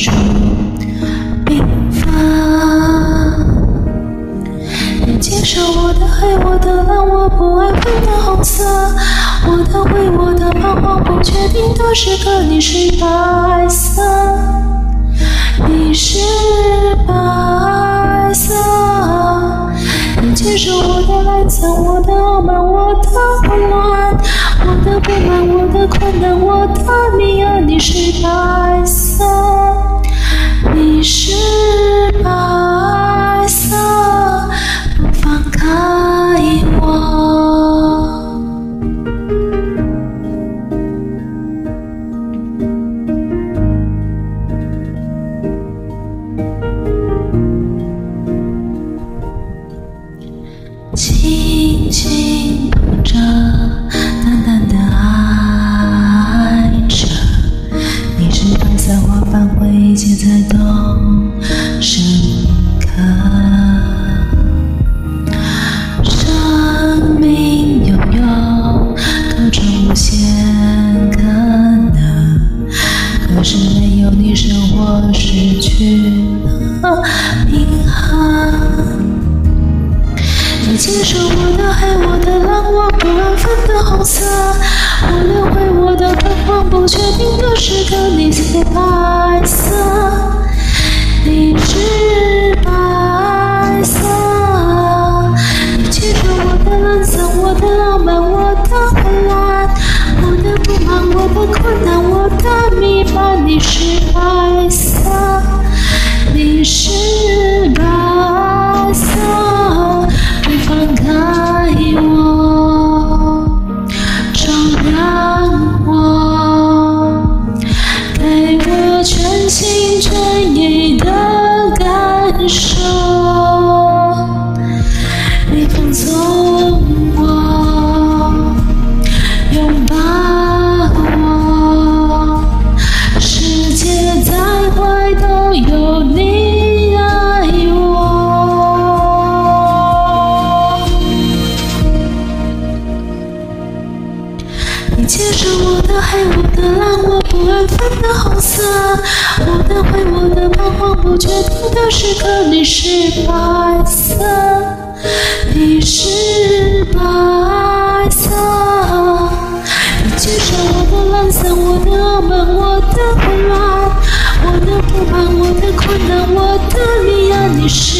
中并发。你接受我的黑，我的蓝，我不爱灰的红色。我的灰，我的彷徨，不确定的时刻，你是白色。你是白色。你接受我的爱散，我的傲慢，我的混乱，我的不满，我的困难，我的迷惘，你是白色。是八。接受我的黑，我的蓝，我不安分的红色。我描绘我的彷徨，不确定的是刻，你，是白。色。全意的感受，你放纵我，拥抱我，世界再坏都有你爱我，你接受我的黑，我的烂。不安分的红色，我的灰，我的彷徨，不确定的时刻，你是白色，你是白色。你接受我的懒散，我的傲慢，我的混乱，我的不满，我的困难，我的迷呀，你是。